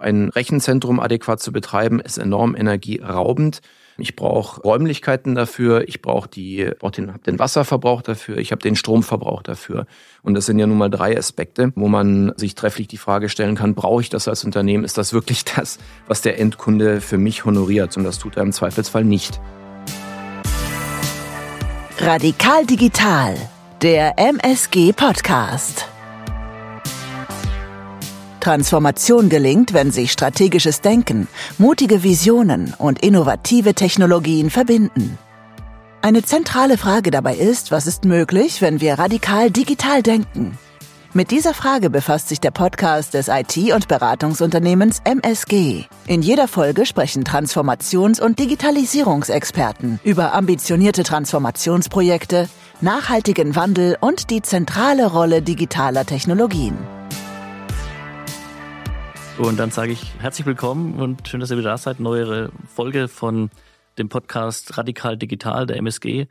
Ein Rechenzentrum adäquat zu betreiben, ist enorm energieraubend. Ich brauche Räumlichkeiten dafür, ich brauche die, brauch den, den Wasserverbrauch dafür, ich habe den Stromverbrauch dafür. Und das sind ja nun mal drei Aspekte, wo man sich trefflich die Frage stellen kann, brauche ich das als Unternehmen? Ist das wirklich das, was der Endkunde für mich honoriert? Und das tut er im Zweifelsfall nicht. Radikal Digital, der MSG Podcast. Transformation gelingt, wenn sich strategisches Denken, mutige Visionen und innovative Technologien verbinden. Eine zentrale Frage dabei ist, was ist möglich, wenn wir radikal digital denken? Mit dieser Frage befasst sich der Podcast des IT- und Beratungsunternehmens MSG. In jeder Folge sprechen Transformations- und Digitalisierungsexperten über ambitionierte Transformationsprojekte, nachhaltigen Wandel und die zentrale Rolle digitaler Technologien. Und dann sage ich herzlich willkommen und schön, dass ihr wieder da seid. Neuere Folge von dem Podcast Radikal Digital der MSG.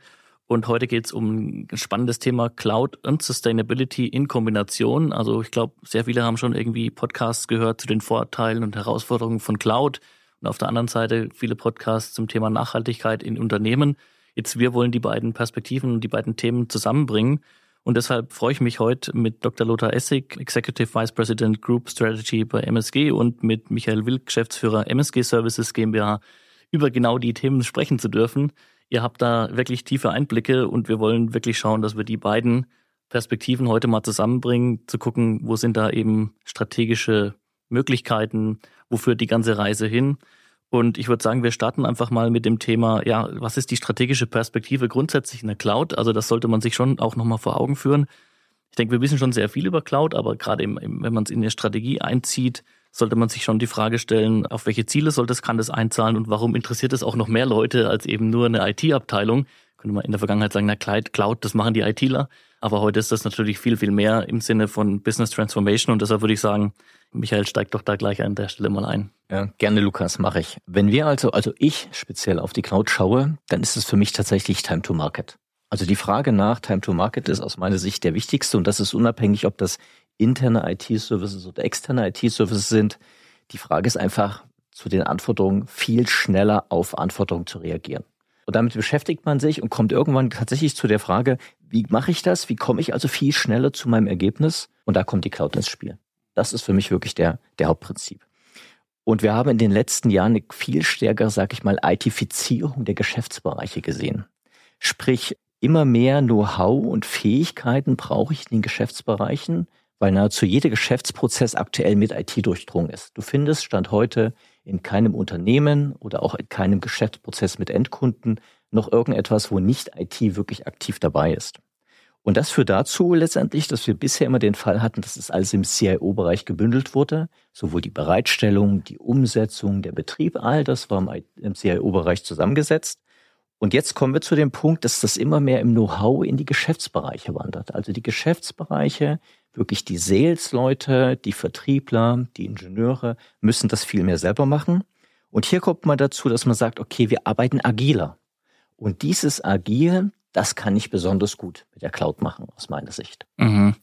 Und heute geht es um ein spannendes Thema Cloud und Sustainability in Kombination. Also ich glaube, sehr viele haben schon irgendwie Podcasts gehört zu den Vorteilen und Herausforderungen von Cloud. Und auf der anderen Seite viele Podcasts zum Thema Nachhaltigkeit in Unternehmen. Jetzt wir wollen die beiden Perspektiven und die beiden Themen zusammenbringen. Und deshalb freue ich mich heute mit Dr. Lothar Essig, Executive Vice President Group Strategy bei MSG und mit Michael Wilk, Geschäftsführer MSG Services GmbH, über genau die Themen sprechen zu dürfen. Ihr habt da wirklich tiefe Einblicke und wir wollen wirklich schauen, dass wir die beiden Perspektiven heute mal zusammenbringen, zu gucken, wo sind da eben strategische Möglichkeiten, wo führt die ganze Reise hin. Und ich würde sagen, wir starten einfach mal mit dem Thema, ja, was ist die strategische Perspektive grundsätzlich in der Cloud? Also das sollte man sich schon auch nochmal vor Augen führen. Ich denke, wir wissen schon sehr viel über Cloud, aber gerade wenn man es in der Strategie einzieht, sollte man sich schon die Frage stellen, auf welche Ziele soll das, kann das einzahlen und warum interessiert es auch noch mehr Leute als eben nur eine IT-Abteilung? Könnte man in der Vergangenheit sagen, na Cloud, das machen die ITler. Aber heute ist das natürlich viel, viel mehr im Sinne von Business Transformation und deshalb würde ich sagen, Michael steigt doch da gleich an der Stelle mal ein. Ja, gerne, Lukas, mache ich. Wenn wir also, also ich speziell auf die Cloud schaue, dann ist es für mich tatsächlich Time to Market. Also die Frage nach Time to Market ist aus meiner Sicht der wichtigste und das ist unabhängig, ob das interne IT-Services oder externe IT-Services sind. Die Frage ist einfach, zu den Anforderungen viel schneller auf Anforderungen zu reagieren. Und damit beschäftigt man sich und kommt irgendwann tatsächlich zu der Frage, wie mache ich das? Wie komme ich also viel schneller zu meinem Ergebnis? Und da kommt die Cloud ins Spiel. Das ist für mich wirklich der, der Hauptprinzip. Und wir haben in den letzten Jahren eine viel stärkere, sag ich mal, ITifizierung der Geschäftsbereiche gesehen. Sprich, immer mehr Know-how und Fähigkeiten brauche ich in den Geschäftsbereichen, weil nahezu jeder Geschäftsprozess aktuell mit IT durchdrungen ist. Du findest Stand heute in keinem Unternehmen oder auch in keinem Geschäftsprozess mit Endkunden noch irgendetwas, wo nicht IT wirklich aktiv dabei ist. Und das führt dazu letztendlich, dass wir bisher immer den Fall hatten, dass es alles im CIO-Bereich gebündelt wurde. Sowohl die Bereitstellung, die Umsetzung, der Betrieb, all das war im CIO-Bereich zusammengesetzt. Und jetzt kommen wir zu dem Punkt, dass das immer mehr im Know-how in die Geschäftsbereiche wandert. Also die Geschäftsbereiche wirklich die Sales-Leute, die Vertriebler, die Ingenieure müssen das viel mehr selber machen. Und hier kommt man dazu, dass man sagt, okay, wir arbeiten agiler. Und dieses Agil, das kann ich besonders gut mit der Cloud machen, aus meiner Sicht. Mhm.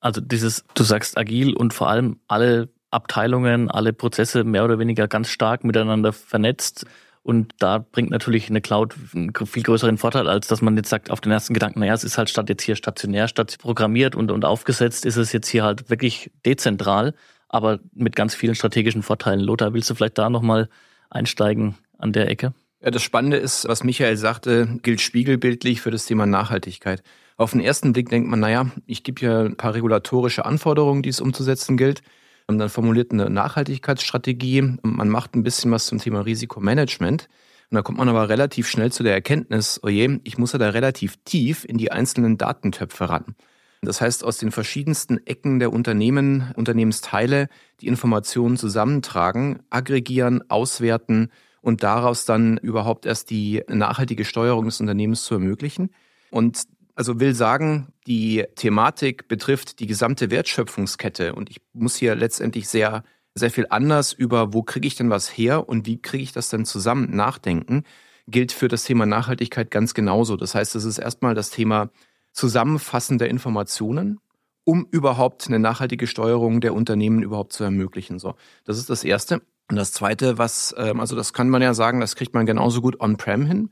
Also dieses, du sagst agil und vor allem alle Abteilungen, alle Prozesse mehr oder weniger ganz stark miteinander vernetzt. Und da bringt natürlich eine Cloud einen viel größeren Vorteil, als dass man jetzt sagt, auf den ersten Gedanken, naja, es ist halt statt jetzt hier stationär, statt programmiert und, und aufgesetzt, ist es jetzt hier halt wirklich dezentral, aber mit ganz vielen strategischen Vorteilen. Lothar, willst du vielleicht da nochmal einsteigen an der Ecke? Ja, das Spannende ist, was Michael sagte, gilt spiegelbildlich für das Thema Nachhaltigkeit. Auf den ersten Blick denkt man, naja, ich gebe ja ein paar regulatorische Anforderungen, die es umzusetzen gilt. Und dann formuliert eine Nachhaltigkeitsstrategie. Man macht ein bisschen was zum Thema Risikomanagement. Und da kommt man aber relativ schnell zu der Erkenntnis, oje, ich muss ja da relativ tief in die einzelnen Datentöpfe ran. Das heißt, aus den verschiedensten Ecken der Unternehmen, Unternehmensteile die Informationen zusammentragen, aggregieren, auswerten und daraus dann überhaupt erst die nachhaltige Steuerung des Unternehmens zu ermöglichen. Und also will sagen, die Thematik betrifft die gesamte Wertschöpfungskette und ich muss hier letztendlich sehr, sehr viel anders über, wo kriege ich denn was her und wie kriege ich das denn zusammen nachdenken, gilt für das Thema Nachhaltigkeit ganz genauso. Das heißt, es ist erstmal das Thema Zusammenfassen der Informationen um überhaupt eine nachhaltige Steuerung der Unternehmen überhaupt zu ermöglichen. So, das ist das Erste. Und das Zweite, was, ähm, also das kann man ja sagen, das kriegt man genauso gut on-prem hin.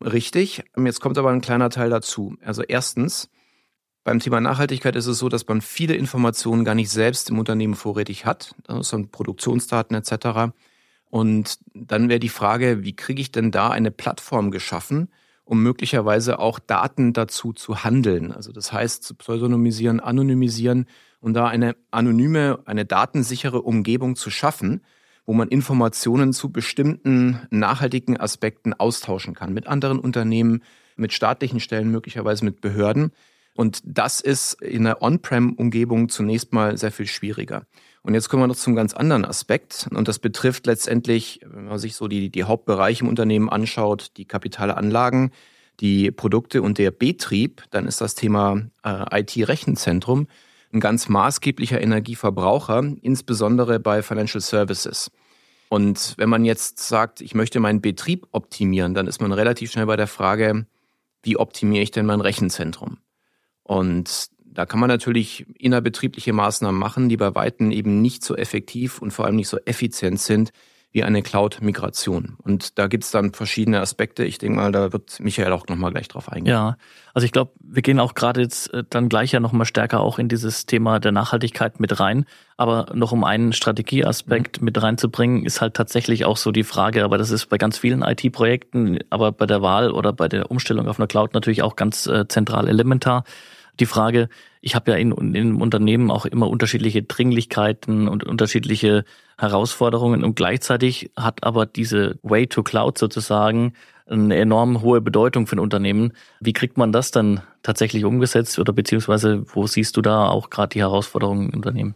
Richtig. Jetzt kommt aber ein kleiner Teil dazu. Also erstens, beim Thema Nachhaltigkeit ist es so, dass man viele Informationen gar nicht selbst im Unternehmen vorrätig hat, also Produktionsdaten etc. Und dann wäre die Frage, wie kriege ich denn da eine Plattform geschaffen, um möglicherweise auch Daten dazu zu handeln. Also das heißt, zu pseudonymisieren, anonymisieren und da eine anonyme, eine datensichere Umgebung zu schaffen, wo man Informationen zu bestimmten nachhaltigen Aspekten austauschen kann mit anderen Unternehmen, mit staatlichen Stellen, möglicherweise mit Behörden. Und das ist in der On-Prem-Umgebung zunächst mal sehr viel schwieriger. Und jetzt kommen wir noch zum ganz anderen Aspekt. Und das betrifft letztendlich, wenn man sich so die, die Hauptbereiche im Unternehmen anschaut, die Kapitalanlagen, die Produkte und der Betrieb, dann ist das Thema äh, IT-Rechenzentrum ein ganz maßgeblicher Energieverbraucher, insbesondere bei Financial Services. Und wenn man jetzt sagt, ich möchte meinen Betrieb optimieren, dann ist man relativ schnell bei der Frage, wie optimiere ich denn mein Rechenzentrum? Und da kann man natürlich innerbetriebliche Maßnahmen machen, die bei Weitem eben nicht so effektiv und vor allem nicht so effizient sind wie eine Cloud-Migration. Und da gibt es dann verschiedene Aspekte. Ich denke mal, da wird Michael auch nochmal gleich drauf eingehen. Ja, also ich glaube, wir gehen auch gerade jetzt äh, dann gleich ja nochmal stärker auch in dieses Thema der Nachhaltigkeit mit rein. Aber noch um einen Strategieaspekt mhm. mit reinzubringen, ist halt tatsächlich auch so die Frage, aber das ist bei ganz vielen IT-Projekten, aber bei der Wahl oder bei der Umstellung auf eine Cloud natürlich auch ganz äh, zentral elementar die Frage, ich habe ja in, in Unternehmen auch immer unterschiedliche Dringlichkeiten und unterschiedliche Herausforderungen und gleichzeitig hat aber diese Way to Cloud sozusagen eine enorm hohe Bedeutung für ein Unternehmen. Wie kriegt man das dann tatsächlich umgesetzt oder beziehungsweise wo siehst du da auch gerade die Herausforderungen im Unternehmen?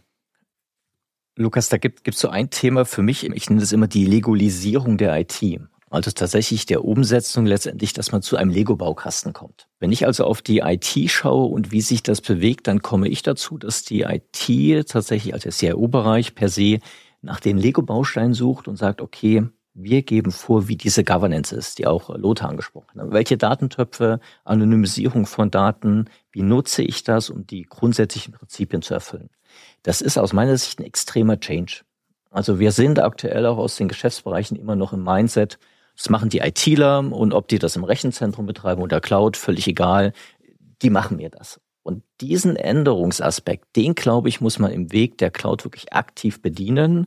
Lukas, da gibt es so ein Thema für mich, ich nenne das immer die Legolisierung der IT. Also tatsächlich der Umsetzung letztendlich, dass man zu einem Lego-Baukasten kommt. Wenn ich also auf die IT schaue und wie sich das bewegt, dann komme ich dazu, dass die IT tatsächlich, also der CIO-Bereich per se, nach den Lego-Bausteinen sucht und sagt, okay, wir geben vor, wie diese Governance ist, die auch Lothar angesprochen hat. Welche Datentöpfe, Anonymisierung von Daten, wie nutze ich das, um die grundsätzlichen Prinzipien zu erfüllen? Das ist aus meiner Sicht ein extremer Change. Also wir sind aktuell auch aus den Geschäftsbereichen immer noch im Mindset, das machen die ITler und ob die das im Rechenzentrum betreiben oder Cloud, völlig egal. Die machen mir das. Und diesen Änderungsaspekt, den glaube ich, muss man im Weg der Cloud wirklich aktiv bedienen.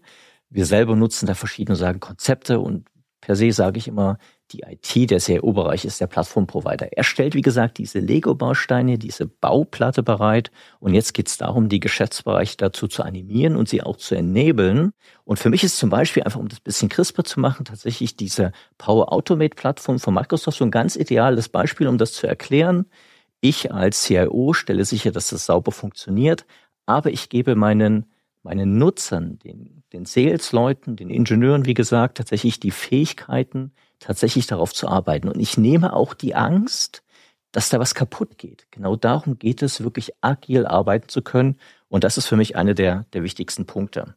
Wir selber nutzen da verschiedene sagen Konzepte und per se sage ich immer, die IT, der CIO-Bereich ist der Plattformprovider. Er stellt, wie gesagt, diese Lego-Bausteine, diese Bauplatte bereit. Und jetzt geht es darum, die Geschäftsbereiche dazu zu animieren und sie auch zu enablen. Und für mich ist zum Beispiel einfach, um das bisschen crisper zu machen, tatsächlich diese Power Automate-Plattform von Microsoft so ein ganz ideales Beispiel, um das zu erklären. Ich als CIO stelle sicher, dass das sauber funktioniert, aber ich gebe meinen meinen Nutzern, den, den Sales-Leuten, den Ingenieuren, wie gesagt, tatsächlich die Fähigkeiten, tatsächlich darauf zu arbeiten. Und ich nehme auch die Angst, dass da was kaputt geht. Genau darum geht es, wirklich agil arbeiten zu können. Und das ist für mich eine der, der wichtigsten Punkte.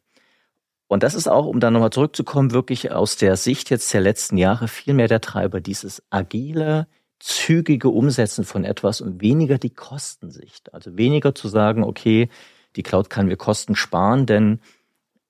Und das ist auch, um da nochmal zurückzukommen, wirklich aus der Sicht jetzt der letzten Jahre viel mehr der Treiber, dieses agile, zügige Umsetzen von etwas und weniger die Kostensicht. Also weniger zu sagen, okay, die Cloud kann mir Kosten sparen, denn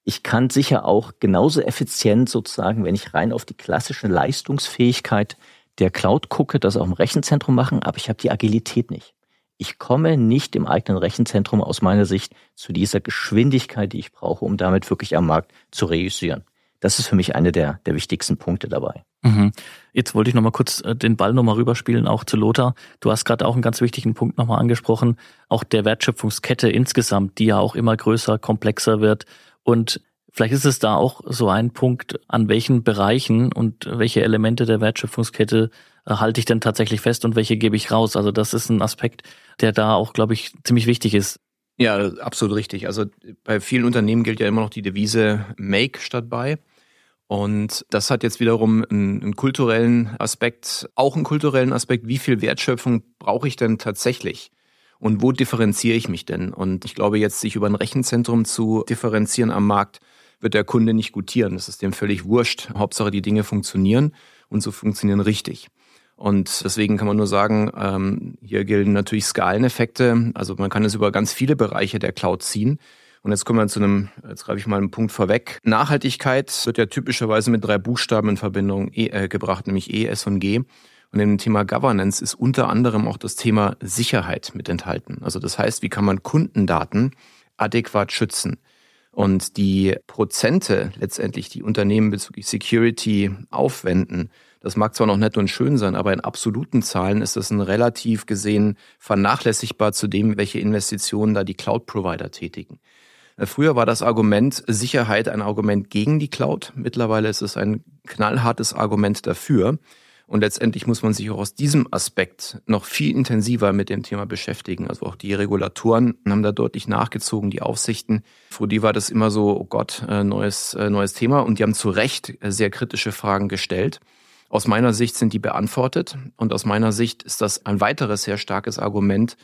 ich kann sicher auch genauso effizient sozusagen, wenn ich rein auf die klassische Leistungsfähigkeit der Cloud gucke, das auch im Rechenzentrum machen, aber ich habe die Agilität nicht. Ich komme nicht im eigenen Rechenzentrum aus meiner Sicht zu dieser Geschwindigkeit, die ich brauche, um damit wirklich am Markt zu reüssieren. Das ist für mich eine der, der wichtigsten Punkte dabei. Mhm. Jetzt wollte ich nochmal kurz äh, den Ball nochmal rüberspielen, auch zu Lothar. Du hast gerade auch einen ganz wichtigen Punkt nochmal angesprochen, auch der Wertschöpfungskette insgesamt, die ja auch immer größer, komplexer wird. Und vielleicht ist es da auch so ein Punkt, an welchen Bereichen und welche Elemente der Wertschöpfungskette halte ich denn tatsächlich fest und welche gebe ich raus. Also das ist ein Aspekt, der da auch, glaube ich, ziemlich wichtig ist. Ja, absolut richtig. Also bei vielen Unternehmen gilt ja immer noch die Devise Make statt Buy. Und das hat jetzt wiederum einen, einen, kulturellen Aspekt, auch einen kulturellen Aspekt. Wie viel Wertschöpfung brauche ich denn tatsächlich? Und wo differenziere ich mich denn? Und ich glaube, jetzt sich über ein Rechenzentrum zu differenzieren am Markt, wird der Kunde nicht gutieren. Das ist dem völlig wurscht. Hauptsache, die Dinge funktionieren und so funktionieren richtig. Und deswegen kann man nur sagen, ähm, hier gelten natürlich Skaleneffekte. Also man kann es über ganz viele Bereiche der Cloud ziehen. Und jetzt kommen wir zu einem, jetzt greife ich mal einen Punkt vorweg. Nachhaltigkeit wird ja typischerweise mit drei Buchstaben in Verbindung äh, gebracht, nämlich E, S und G. Und im Thema Governance ist unter anderem auch das Thema Sicherheit mit enthalten. Also das heißt, wie kann man Kundendaten adäquat schützen? Und die Prozente letztendlich, die Unternehmen bezüglich Security aufwenden, das mag zwar noch nett und schön sein, aber in absoluten Zahlen ist das ein relativ gesehen vernachlässigbar zu dem, welche Investitionen da die Cloud-Provider tätigen. Äh, früher war das Argument Sicherheit ein Argument gegen die Cloud. Mittlerweile ist es ein knallhartes Argument dafür. Und letztendlich muss man sich auch aus diesem Aspekt noch viel intensiver mit dem Thema beschäftigen. Also auch die Regulatoren haben da deutlich nachgezogen, die Aufsichten. Vor die war das immer so, oh Gott, äh, neues, äh, neues Thema. Und die haben zu Recht sehr kritische Fragen gestellt. Aus meiner Sicht sind die beantwortet. Und aus meiner Sicht ist das ein weiteres sehr starkes Argument,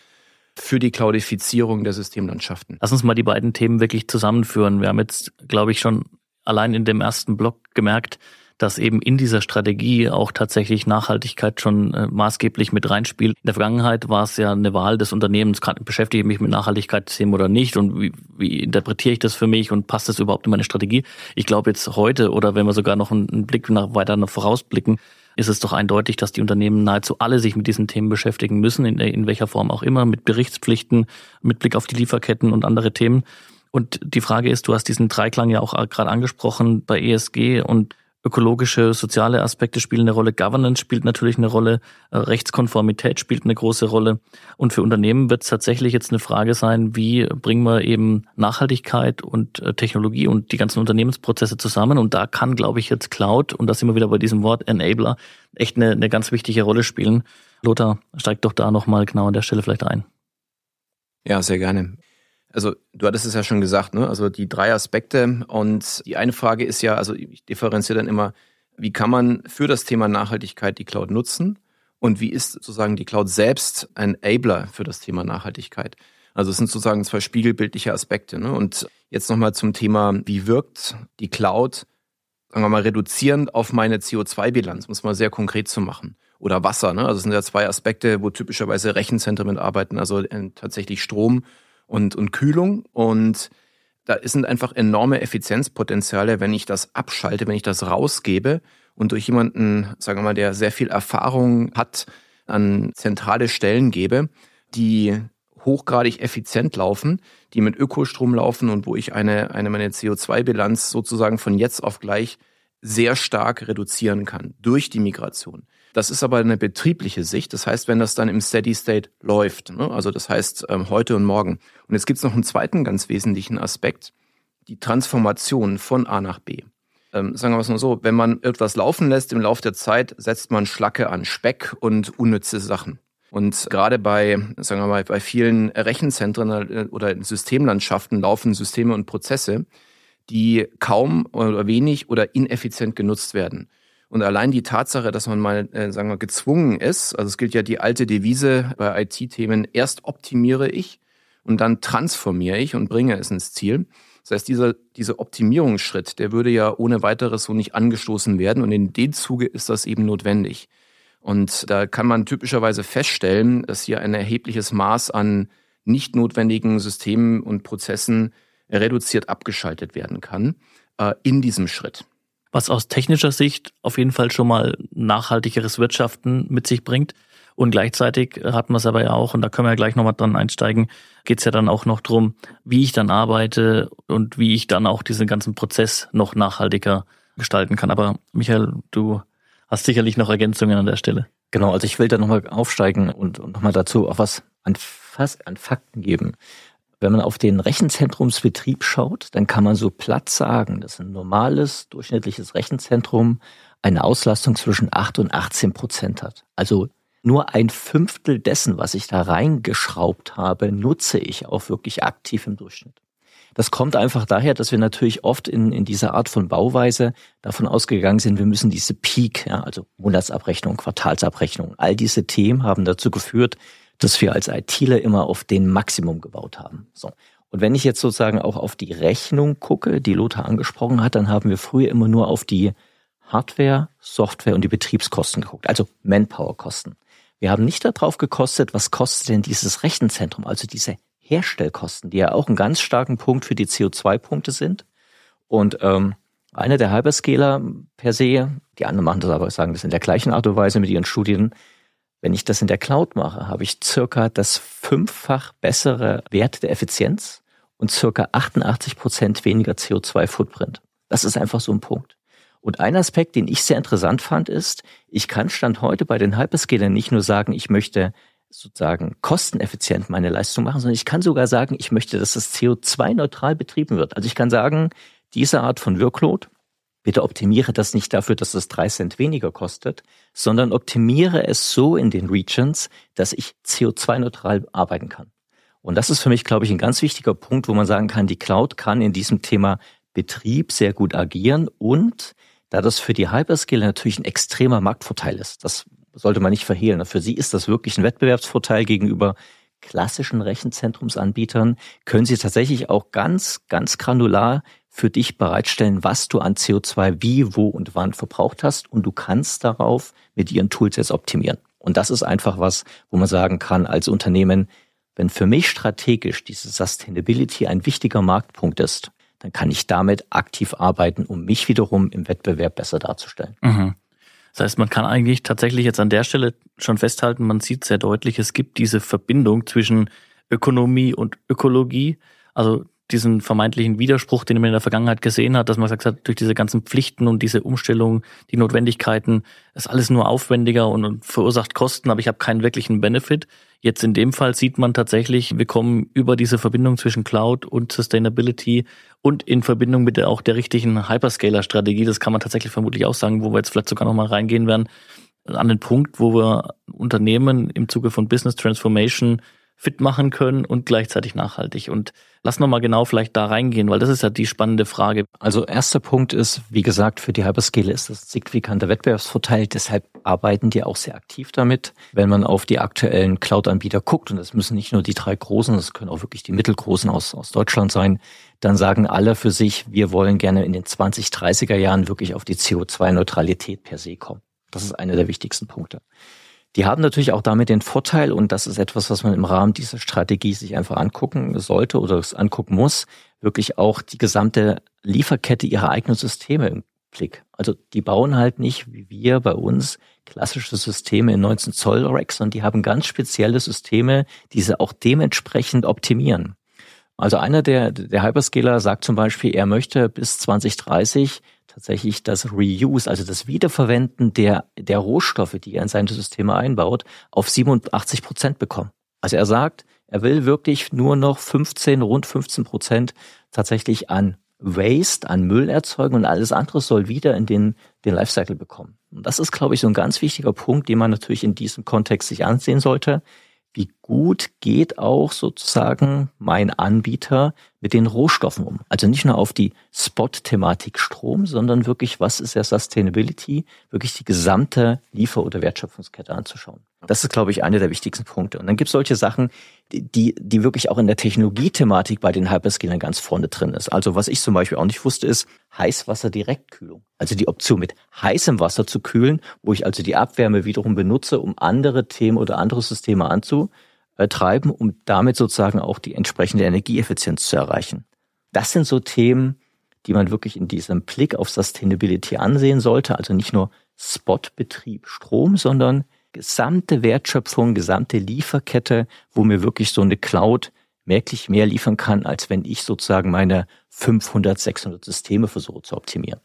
für die Cloudifizierung der Systemlandschaften. Lass uns mal die beiden Themen wirklich zusammenführen. Wir haben jetzt, glaube ich, schon allein in dem ersten Block gemerkt, dass eben in dieser Strategie auch tatsächlich Nachhaltigkeit schon äh, maßgeblich mit reinspielt. In der Vergangenheit war es ja eine Wahl des Unternehmens, kann, beschäftige ich mich mit Nachhaltigkeitsthemen oder nicht und wie, wie interpretiere ich das für mich und passt das überhaupt in meine Strategie? Ich glaube jetzt heute oder wenn wir sogar noch einen, einen Blick nach weiter nach vorausblicken, ist es doch eindeutig, dass die Unternehmen nahezu alle sich mit diesen Themen beschäftigen müssen, in, in welcher Form auch immer, mit Berichtspflichten, mit Blick auf die Lieferketten und andere Themen. Und die Frage ist, du hast diesen Dreiklang ja auch gerade angesprochen bei ESG und ökologische, soziale Aspekte spielen eine Rolle, Governance spielt natürlich eine Rolle, äh, Rechtskonformität spielt eine große Rolle. Und für Unternehmen wird es tatsächlich jetzt eine Frage sein, wie bringen wir eben Nachhaltigkeit und äh, Technologie und die ganzen Unternehmensprozesse zusammen. Und da kann, glaube ich, jetzt Cloud, und da sind wir wieder bei diesem Wort Enabler, echt eine, eine ganz wichtige Rolle spielen. Lothar, steig doch da nochmal genau an der Stelle vielleicht ein. Ja, sehr gerne. Also du hattest es ja schon gesagt, ne? Also die drei Aspekte und die eine Frage ist ja, also ich differenziere dann immer, wie kann man für das Thema Nachhaltigkeit die Cloud nutzen und wie ist sozusagen die Cloud selbst ein Enabler für das Thema Nachhaltigkeit? Also es sind sozusagen zwei spiegelbildliche Aspekte. Ne? Und jetzt nochmal zum Thema, wie wirkt die Cloud, sagen wir mal, reduzierend auf meine CO2-Bilanz, muss man sehr konkret zu machen. Oder Wasser, ne? Also es sind ja zwei Aspekte, wo typischerweise Rechenzentren arbeiten, also äh, tatsächlich Strom und, und Kühlung. Und da sind einfach enorme Effizienzpotenziale, wenn ich das abschalte, wenn ich das rausgebe und durch jemanden, sagen wir mal, der sehr viel Erfahrung hat, an zentrale Stellen gebe, die hochgradig effizient laufen, die mit Ökostrom laufen und wo ich eine, eine meine CO2-Bilanz sozusagen von jetzt auf gleich sehr stark reduzieren kann durch die Migration. Das ist aber eine betriebliche Sicht. Das heißt, wenn das dann im Steady State läuft, ne? also das heißt ähm, heute und morgen. Und jetzt gibt es noch einen zweiten ganz wesentlichen Aspekt, die Transformation von A nach B. Ähm, sagen wir es mal so, wenn man etwas laufen lässt im Laufe der Zeit, setzt man Schlacke an Speck und unnütze Sachen. Und gerade bei, sagen wir mal, bei vielen Rechenzentren äh, oder Systemlandschaften laufen Systeme und Prozesse, die kaum oder wenig oder ineffizient genutzt werden. Und allein die Tatsache, dass man mal, äh, sagen wir, gezwungen ist, also es gilt ja die alte Devise bei IT-Themen, erst optimiere ich und dann transformiere ich und bringe es ins Ziel. Das heißt, dieser, dieser Optimierungsschritt, der würde ja ohne weiteres so nicht angestoßen werden und in dem Zuge ist das eben notwendig. Und da kann man typischerweise feststellen, dass hier ein erhebliches Maß an nicht notwendigen Systemen und Prozessen reduziert abgeschaltet werden kann äh, in diesem Schritt was aus technischer Sicht auf jeden Fall schon mal nachhaltigeres Wirtschaften mit sich bringt. Und gleichzeitig hat man es aber ja auch, und da können wir ja gleich nochmal dran einsteigen, geht es ja dann auch noch drum, wie ich dann arbeite und wie ich dann auch diesen ganzen Prozess noch nachhaltiger gestalten kann. Aber Michael, du hast sicherlich noch Ergänzungen an der Stelle. Genau, also ich will da nochmal aufsteigen und, und nochmal dazu auch was an, fast an Fakten geben. Wenn man auf den Rechenzentrumsbetrieb schaut, dann kann man so platt sagen, dass ein normales, durchschnittliches Rechenzentrum eine Auslastung zwischen 8 und 18 Prozent hat. Also nur ein Fünftel dessen, was ich da reingeschraubt habe, nutze ich auch wirklich aktiv im Durchschnitt. Das kommt einfach daher, dass wir natürlich oft in, in dieser Art von Bauweise davon ausgegangen sind, wir müssen diese Peak, ja, also Monatsabrechnung, Quartalsabrechnung, all diese Themen haben dazu geführt, dass wir als ITler immer auf den Maximum gebaut haben. So. Und wenn ich jetzt sozusagen auch auf die Rechnung gucke, die Lothar angesprochen hat, dann haben wir früher immer nur auf die Hardware, Software und die Betriebskosten geguckt, also Manpower-Kosten. Wir haben nicht darauf gekostet, was kostet denn dieses Rechenzentrum, also diese Herstellkosten, die ja auch einen ganz starken Punkt für die CO2-Punkte sind. Und ähm, einer der Hyperscaler per se, die anderen machen das aber, sagen das in der gleichen Art und Weise mit ihren Studien. Wenn ich das in der Cloud mache, habe ich circa das fünffach bessere Wert der Effizienz und circa 88 Prozent weniger CO2-Footprint. Das ist einfach so ein Punkt. Und ein Aspekt, den ich sehr interessant fand, ist, ich kann Stand heute bei den Hyperscalern nicht nur sagen, ich möchte sozusagen kosteneffizient meine Leistung machen, sondern ich kann sogar sagen, ich möchte, dass das CO2-neutral betrieben wird. Also ich kann sagen, diese Art von Workload, bitte optimiere das nicht dafür, dass es drei Cent weniger kostet, sondern optimiere es so in den Regions, dass ich CO2-neutral arbeiten kann. Und das ist für mich, glaube ich, ein ganz wichtiger Punkt, wo man sagen kann, die Cloud kann in diesem Thema Betrieb sehr gut agieren und da das für die Hyperscaler natürlich ein extremer Marktvorteil ist. Das sollte man nicht verhehlen. Für sie ist das wirklich ein Wettbewerbsvorteil gegenüber klassischen Rechenzentrumsanbietern. Können sie tatsächlich auch ganz, ganz granular für dich bereitstellen, was du an CO2 wie, wo und wann verbraucht hast und du kannst darauf mit ihren Tools jetzt optimieren. Und das ist einfach was, wo man sagen kann als Unternehmen, wenn für mich strategisch diese Sustainability ein wichtiger Marktpunkt ist, dann kann ich damit aktiv arbeiten, um mich wiederum im Wettbewerb besser darzustellen. Mhm. Das heißt, man kann eigentlich tatsächlich jetzt an der Stelle schon festhalten, man sieht sehr deutlich, es gibt diese Verbindung zwischen Ökonomie und Ökologie. Also diesen vermeintlichen Widerspruch, den man in der Vergangenheit gesehen hat, dass man gesagt hat, durch diese ganzen Pflichten und diese Umstellung, die Notwendigkeiten, ist alles nur aufwendiger und, und verursacht Kosten, aber ich habe keinen wirklichen Benefit. Jetzt in dem Fall sieht man tatsächlich, wir kommen über diese Verbindung zwischen Cloud und Sustainability und in Verbindung mit der, auch der richtigen Hyperscaler-Strategie, das kann man tatsächlich vermutlich auch sagen, wo wir jetzt vielleicht sogar nochmal reingehen werden, an den Punkt, wo wir Unternehmen im Zuge von Business Transformation fit machen können und gleichzeitig nachhaltig. Und lass noch mal genau vielleicht da reingehen, weil das ist ja die spannende Frage. Also erster Punkt ist, wie gesagt, für die Hyperscale ist das signifikanter Wettbewerbsvorteil. Deshalb arbeiten die auch sehr aktiv damit. Wenn man auf die aktuellen Cloud-Anbieter guckt, und das müssen nicht nur die drei großen, das können auch wirklich die mittelgroßen aus, aus Deutschland sein, dann sagen alle für sich, wir wollen gerne in den 2030er Jahren wirklich auf die CO2-Neutralität per se kommen. Das ist einer der wichtigsten Punkte. Die haben natürlich auch damit den Vorteil, und das ist etwas, was man im Rahmen dieser Strategie sich einfach angucken sollte oder angucken muss, wirklich auch die gesamte Lieferkette ihrer eigenen Systeme im Blick. Also die bauen halt nicht wie wir bei uns klassische Systeme in 19 Zoll Racks, sondern die haben ganz spezielle Systeme, die sie auch dementsprechend optimieren. Also einer der, der Hyperscaler sagt zum Beispiel, er möchte bis 2030 tatsächlich das Reuse, also das Wiederverwenden der, der Rohstoffe, die er in seine Systeme einbaut, auf 87 Prozent bekommen. Also er sagt, er will wirklich nur noch 15, rund 15 Prozent tatsächlich an Waste, an Müll erzeugen und alles andere soll wieder in den, den Lifecycle bekommen. Und das ist, glaube ich, so ein ganz wichtiger Punkt, den man natürlich in diesem Kontext sich ansehen sollte wie gut geht auch sozusagen mein Anbieter mit den Rohstoffen um. Also nicht nur auf die Spot-Thematik Strom, sondern wirklich, was ist der Sustainability, wirklich die gesamte Liefer- oder Wertschöpfungskette anzuschauen. Das ist, glaube ich, einer der wichtigsten Punkte. Und dann gibt es solche Sachen, die, die wirklich auch in der Technologiethematik bei den Hyperscalern ganz vorne drin ist. Also was ich zum Beispiel auch nicht wusste, ist Heißwasserdirektkühlung. Also die Option mit heißem Wasser zu kühlen, wo ich also die Abwärme wiederum benutze, um andere Themen oder andere Systeme anzutreiben, um damit sozusagen auch die entsprechende Energieeffizienz zu erreichen. Das sind so Themen, die man wirklich in diesem Blick auf Sustainability ansehen sollte. Also nicht nur Spotbetrieb Strom, sondern gesamte Wertschöpfung, gesamte Lieferkette, wo mir wirklich so eine Cloud merklich mehr liefern kann, als wenn ich sozusagen meine 500, 600 Systeme versuche zu optimieren.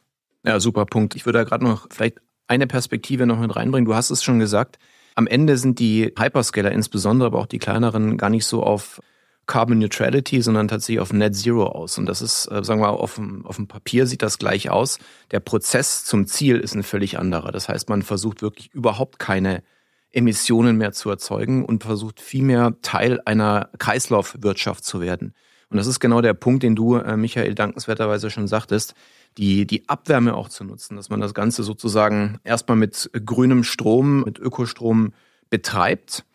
Ja, super Punkt. Ich würde da gerade noch vielleicht eine Perspektive noch mit reinbringen. Du hast es schon gesagt. Am Ende sind die Hyperscaler insbesondere, aber auch die kleineren, gar nicht so auf Carbon Neutrality, sondern tatsächlich auf Net Zero aus. Und das ist, äh, sagen wir mal, auf dem, auf dem Papier sieht das gleich aus. Der Prozess zum Ziel ist ein völlig anderer. Das heißt, man versucht wirklich überhaupt keine Emissionen mehr zu erzeugen und versucht vielmehr Teil einer Kreislaufwirtschaft zu werden. Und das ist genau der Punkt, den du, äh, Michael, dankenswerterweise schon sagtest, die, die Abwärme auch zu nutzen, dass man das Ganze sozusagen erstmal mit grünem Strom, mit Ökostrom betreibt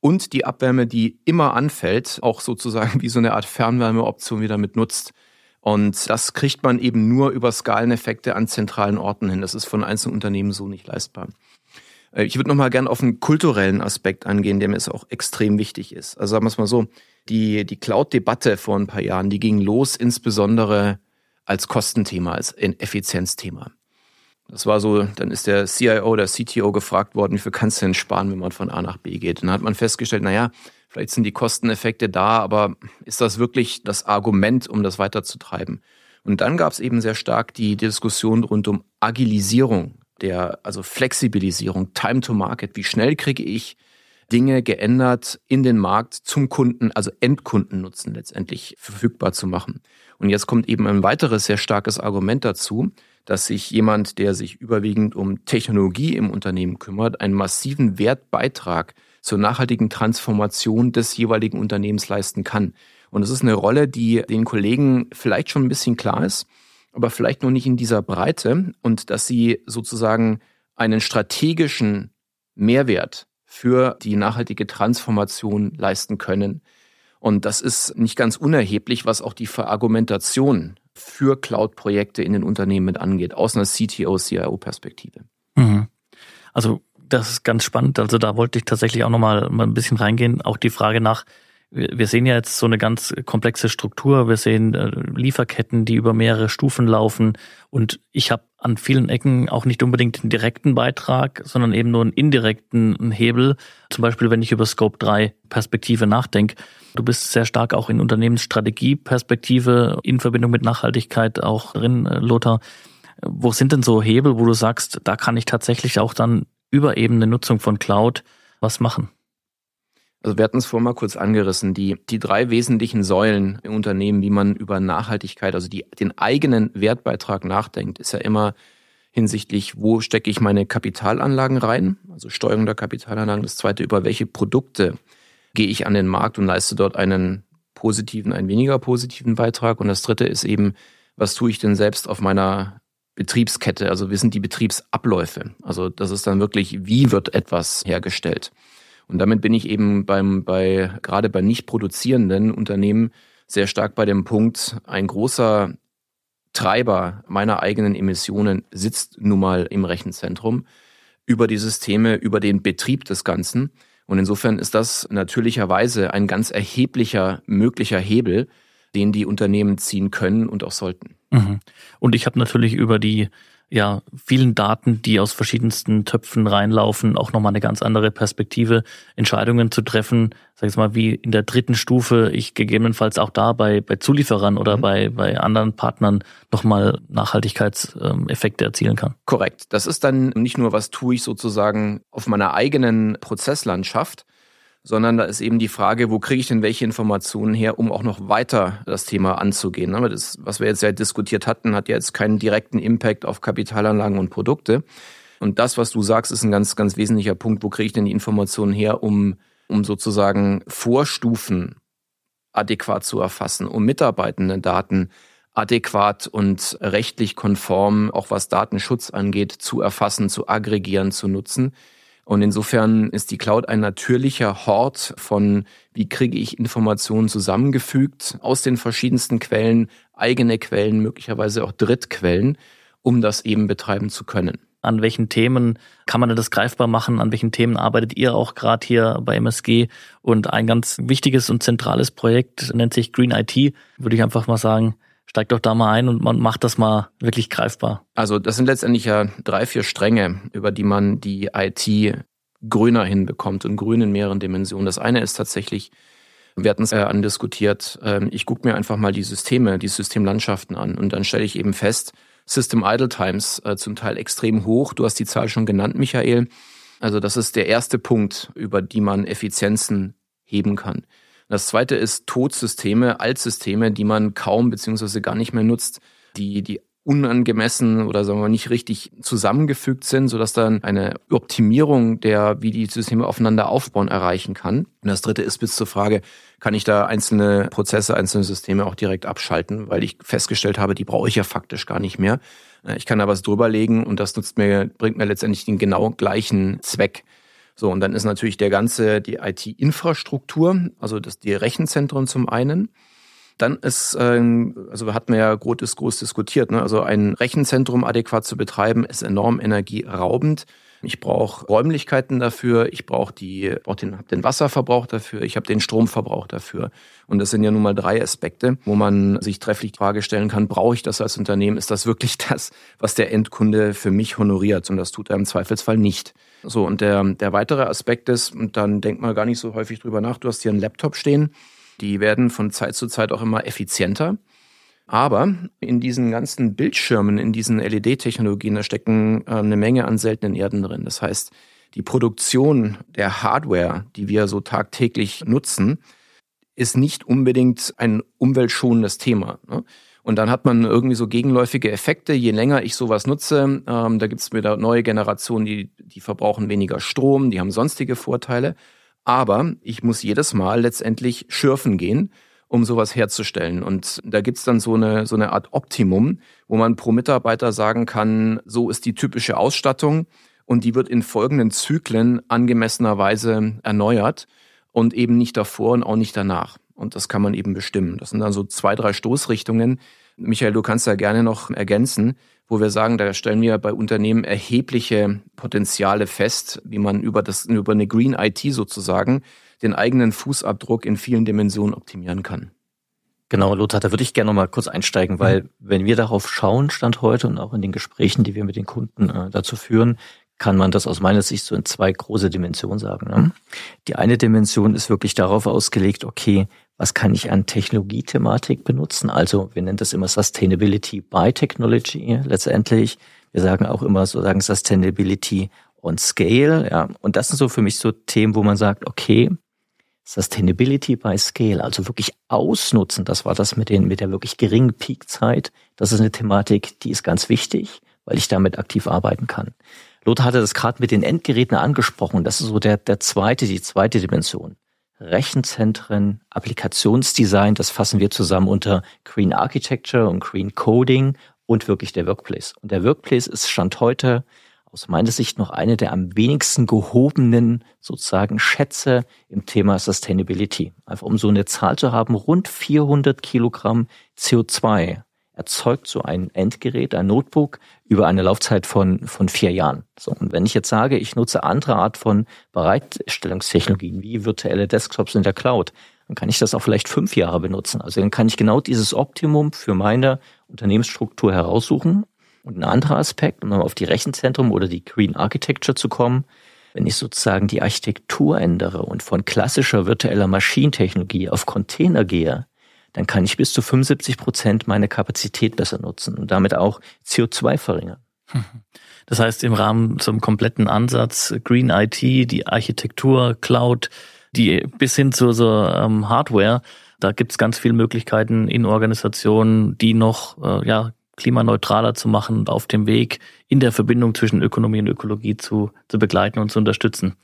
und die Abwärme, die immer anfällt, auch sozusagen wie so eine Art Fernwärmeoption wieder mit nutzt. Und das kriegt man eben nur über Skaleneffekte an zentralen Orten hin. Das ist von einzelnen Unternehmen so nicht leistbar. Äh, ich würde noch mal gerne auf einen kulturellen Aspekt angehen, der mir auch extrem wichtig ist. Also sagen wir es mal so, die, die Cloud-Debatte vor ein paar Jahren, die ging los insbesondere als Kostenthema, als Effizienzthema. Das war so, dann ist der CIO oder CTO gefragt worden, wie viel kannst du denn sparen, wenn man von A nach B geht? Und dann hat man festgestellt, naja, vielleicht sind die Kosteneffekte da, aber ist das wirklich das Argument, um das weiterzutreiben? Und dann gab es eben sehr stark die Diskussion rund um Agilisierung, der, also Flexibilisierung, Time to Market. Wie schnell kriege ich Dinge geändert in den Markt zum Kunden, also Endkundennutzen letztendlich verfügbar zu machen? Und jetzt kommt eben ein weiteres sehr starkes Argument dazu, dass sich jemand, der sich überwiegend um Technologie im Unternehmen kümmert, einen massiven Wertbeitrag zur nachhaltigen Transformation des jeweiligen Unternehmens leisten kann. Und es ist eine Rolle, die den Kollegen vielleicht schon ein bisschen klar ist, aber vielleicht noch nicht in dieser Breite und dass sie sozusagen einen strategischen Mehrwert für die nachhaltige Transformation leisten können. Und das ist nicht ganz unerheblich, was auch die Verargumentation für Cloud-Projekte in den Unternehmen mit angeht, aus einer CTO-CIO-Perspektive. Mhm. Also das ist ganz spannend. Also da wollte ich tatsächlich auch nochmal mal ein bisschen reingehen. Auch die Frage nach, wir sehen ja jetzt so eine ganz komplexe Struktur. Wir sehen äh, Lieferketten, die über mehrere Stufen laufen. Und ich habe an vielen Ecken auch nicht unbedingt einen direkten Beitrag, sondern eben nur einen indirekten Hebel. Zum Beispiel, wenn ich über Scope 3 Perspektive nachdenke. Du bist sehr stark auch in Unternehmensstrategie-Perspektive in Verbindung mit Nachhaltigkeit auch drin, äh, Lothar. Wo sind denn so Hebel, wo du sagst, da kann ich tatsächlich auch dann über eben eine Nutzung von Cloud was machen? Also wir hatten es vorhin mal kurz angerissen, die, die drei wesentlichen Säulen im Unternehmen, wie man über Nachhaltigkeit, also die, den eigenen Wertbeitrag nachdenkt, ist ja immer hinsichtlich, wo stecke ich meine Kapitalanlagen rein, also Steuerung der Kapitalanlagen. Das zweite, über welche Produkte gehe ich an den Markt und leiste dort einen positiven, einen weniger positiven Beitrag. Und das dritte ist eben, was tue ich denn selbst auf meiner Betriebskette? Also wie sind die Betriebsabläufe? Also das ist dann wirklich, wie wird etwas hergestellt? Und damit bin ich eben beim, bei, gerade bei nicht produzierenden Unternehmen sehr stark bei dem Punkt, ein großer Treiber meiner eigenen Emissionen sitzt nun mal im Rechenzentrum über die Systeme, über den Betrieb des Ganzen. Und insofern ist das natürlicherweise ein ganz erheblicher möglicher Hebel, den die Unternehmen ziehen können und auch sollten. Mhm. Und ich habe natürlich über die ja, vielen Daten, die aus verschiedensten Töpfen reinlaufen, auch nochmal eine ganz andere Perspektive, Entscheidungen zu treffen, sag ich mal, wie in der dritten Stufe ich gegebenenfalls auch da bei, bei Zulieferern oder mhm. bei, bei anderen Partnern nochmal Nachhaltigkeitseffekte erzielen kann. Korrekt. Das ist dann nicht nur, was tue ich sozusagen auf meiner eigenen Prozesslandschaft, sondern da ist eben die Frage, wo kriege ich denn welche Informationen her, um auch noch weiter das Thema anzugehen. Aber das, was wir jetzt ja diskutiert hatten, hat ja jetzt keinen direkten Impact auf Kapitalanlagen und Produkte. Und das, was du sagst, ist ein ganz, ganz wesentlicher Punkt. Wo kriege ich denn die Informationen her, um, um sozusagen Vorstufen adäquat zu erfassen, um mitarbeitende Daten adäquat und rechtlich konform, auch was Datenschutz angeht, zu erfassen, zu aggregieren, zu nutzen. Und insofern ist die Cloud ein natürlicher Hort von, wie kriege ich Informationen zusammengefügt aus den verschiedensten Quellen, eigene Quellen, möglicherweise auch Drittquellen, um das eben betreiben zu können. An welchen Themen kann man das greifbar machen? An welchen Themen arbeitet ihr auch gerade hier bei MSG? Und ein ganz wichtiges und zentrales Projekt nennt sich Green IT. Würde ich einfach mal sagen, steig doch da mal ein und man macht das mal wirklich greifbar. Also das sind letztendlich ja drei, vier Stränge, über die man die IT grüner hinbekommt und grün in mehreren Dimensionen. Das eine ist tatsächlich, wir hatten es ja andiskutiert, ähm, ich gucke mir einfach mal die Systeme, die Systemlandschaften an und dann stelle ich eben fest, System Idle Times äh, zum Teil extrem hoch. Du hast die Zahl schon genannt, Michael. Also das ist der erste Punkt, über die man Effizienzen heben kann. Das zweite ist Todsysteme, Altsysteme, die man kaum beziehungsweise gar nicht mehr nutzt, die, die unangemessen oder sagen wir nicht richtig zusammengefügt sind, sodass dann eine Optimierung der, wie die Systeme aufeinander aufbauen, erreichen kann. Und das dritte ist bis zur Frage, kann ich da einzelne Prozesse, einzelne Systeme auch direkt abschalten, weil ich festgestellt habe, die brauche ich ja faktisch gar nicht mehr. Ich kann da was drüberlegen und das nutzt mir, bringt mir letztendlich den genau gleichen Zweck. So, und dann ist natürlich der ganze, die IT-Infrastruktur, also das, die Rechenzentren zum einen. Dann ist, ähm, also hatten wir ja groß, groß diskutiert, ne? also ein Rechenzentrum adäquat zu betreiben, ist enorm energieraubend. Ich brauche Räumlichkeiten dafür, ich brauche die, brauch den, den Wasserverbrauch dafür, ich habe den Stromverbrauch dafür. Und das sind ja nun mal drei Aspekte, wo man sich trefflich die Frage stellen kann, brauche ich das als Unternehmen? Ist das wirklich das, was der Endkunde für mich honoriert? Und das tut er im Zweifelsfall nicht. So, und der, der weitere Aspekt ist, und dann denkt man gar nicht so häufig drüber nach, du hast hier einen Laptop stehen, die werden von Zeit zu Zeit auch immer effizienter. Aber in diesen ganzen Bildschirmen, in diesen LED-Technologien, da stecken äh, eine Menge an seltenen Erden drin. Das heißt, die Produktion der Hardware, die wir so tagtäglich nutzen, ist nicht unbedingt ein umweltschonendes Thema. Ne? Und dann hat man irgendwie so gegenläufige Effekte. Je länger ich sowas nutze, ähm, da gibt es wieder neue Generationen, die, die verbrauchen weniger Strom, die haben sonstige Vorteile. Aber ich muss jedes Mal letztendlich schürfen gehen um sowas herzustellen. Und da gibt's dann so eine, so eine Art Optimum, wo man pro Mitarbeiter sagen kann, so ist die typische Ausstattung und die wird in folgenden Zyklen angemessenerweise erneuert und eben nicht davor und auch nicht danach. Und das kann man eben bestimmen. Das sind dann so zwei, drei Stoßrichtungen. Michael, du kannst da gerne noch ergänzen, wo wir sagen, da stellen wir bei Unternehmen erhebliche Potenziale fest, wie man über das, über eine Green IT sozusagen den eigenen Fußabdruck in vielen Dimensionen optimieren kann. Genau, Lothar, da würde ich gerne noch mal kurz einsteigen, weil mhm. wenn wir darauf schauen, Stand heute und auch in den Gesprächen, die wir mit den Kunden äh, dazu führen, kann man das aus meiner Sicht so in zwei große Dimensionen sagen. Ne? Mhm. Die eine Dimension ist wirklich darauf ausgelegt, okay, was kann ich an Technologiethematik benutzen? Also wir nennen das immer Sustainability by Technology letztendlich. Wir sagen auch immer so sagen Sustainability on Scale. Ja, und das sind so für mich so Themen, wo man sagt, okay, Sustainability by Scale, also wirklich ausnutzen, das war das mit, den, mit der wirklich geringen Peakzeit. Das ist eine Thematik, die ist ganz wichtig, weil ich damit aktiv arbeiten kann. Lothar hatte das gerade mit den Endgeräten angesprochen. Das ist so der, der zweite, die zweite Dimension. Rechenzentren, Applikationsdesign, das fassen wir zusammen unter Green Architecture und Green Coding und wirklich der Workplace. Und der Workplace ist Stand heute aus meiner Sicht noch eine der am wenigsten gehobenen sozusagen Schätze im Thema Sustainability. Einfach um so eine Zahl zu haben, rund 400 Kilogramm CO2 erzeugt so ein Endgerät, ein Notebook über eine Laufzeit von, von vier Jahren. So, und wenn ich jetzt sage, ich nutze andere Art von Bereitstellungstechnologien wie virtuelle Desktops in der Cloud, dann kann ich das auch vielleicht fünf Jahre benutzen. Also dann kann ich genau dieses Optimum für meine Unternehmensstruktur heraussuchen und ein anderer Aspekt, um auf die Rechenzentrum oder die Green Architecture zu kommen, wenn ich sozusagen die Architektur ändere und von klassischer virtueller Maschinentechnologie auf Container gehe, dann kann ich bis zu 75 Prozent meine Kapazität besser nutzen und damit auch CO2 verringern. Das heißt, im Rahmen zum kompletten Ansatz Green IT, die Architektur, Cloud, die bis hin zu so ähm, Hardware, da gibt's ganz viele Möglichkeiten in Organisationen, die noch äh, ja, klimaneutraler zu machen und auf dem Weg in der Verbindung zwischen Ökonomie und Ökologie zu, zu begleiten und zu unterstützen.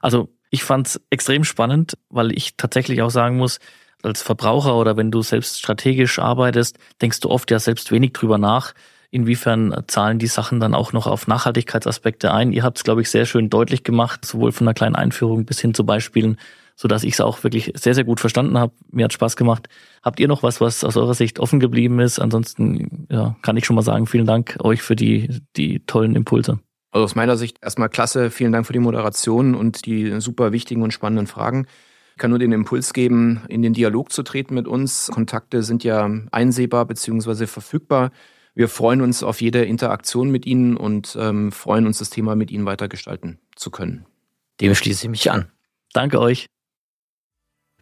Also ich fand es extrem spannend, weil ich tatsächlich auch sagen muss, als Verbraucher oder wenn du selbst strategisch arbeitest, denkst du oft ja selbst wenig drüber nach, inwiefern zahlen die Sachen dann auch noch auf Nachhaltigkeitsaspekte ein. Ihr habt es, glaube ich, sehr schön deutlich gemacht, sowohl von einer kleinen Einführung bis hin zu Beispielen, so dass ich es auch wirklich sehr, sehr gut verstanden habe. Mir hat Spaß gemacht. Habt ihr noch was, was aus eurer Sicht offen geblieben ist? Ansonsten ja, kann ich schon mal sagen, vielen Dank euch für die, die tollen Impulse. Also aus meiner Sicht erstmal klasse. Vielen Dank für die Moderation und die super wichtigen und spannenden Fragen. Ich kann nur den Impuls geben, in den Dialog zu treten mit uns. Kontakte sind ja einsehbar bzw. verfügbar. Wir freuen uns auf jede Interaktion mit Ihnen und ähm, freuen uns, das Thema mit Ihnen weitergestalten zu können. Dem schließe ich mich an. Danke euch.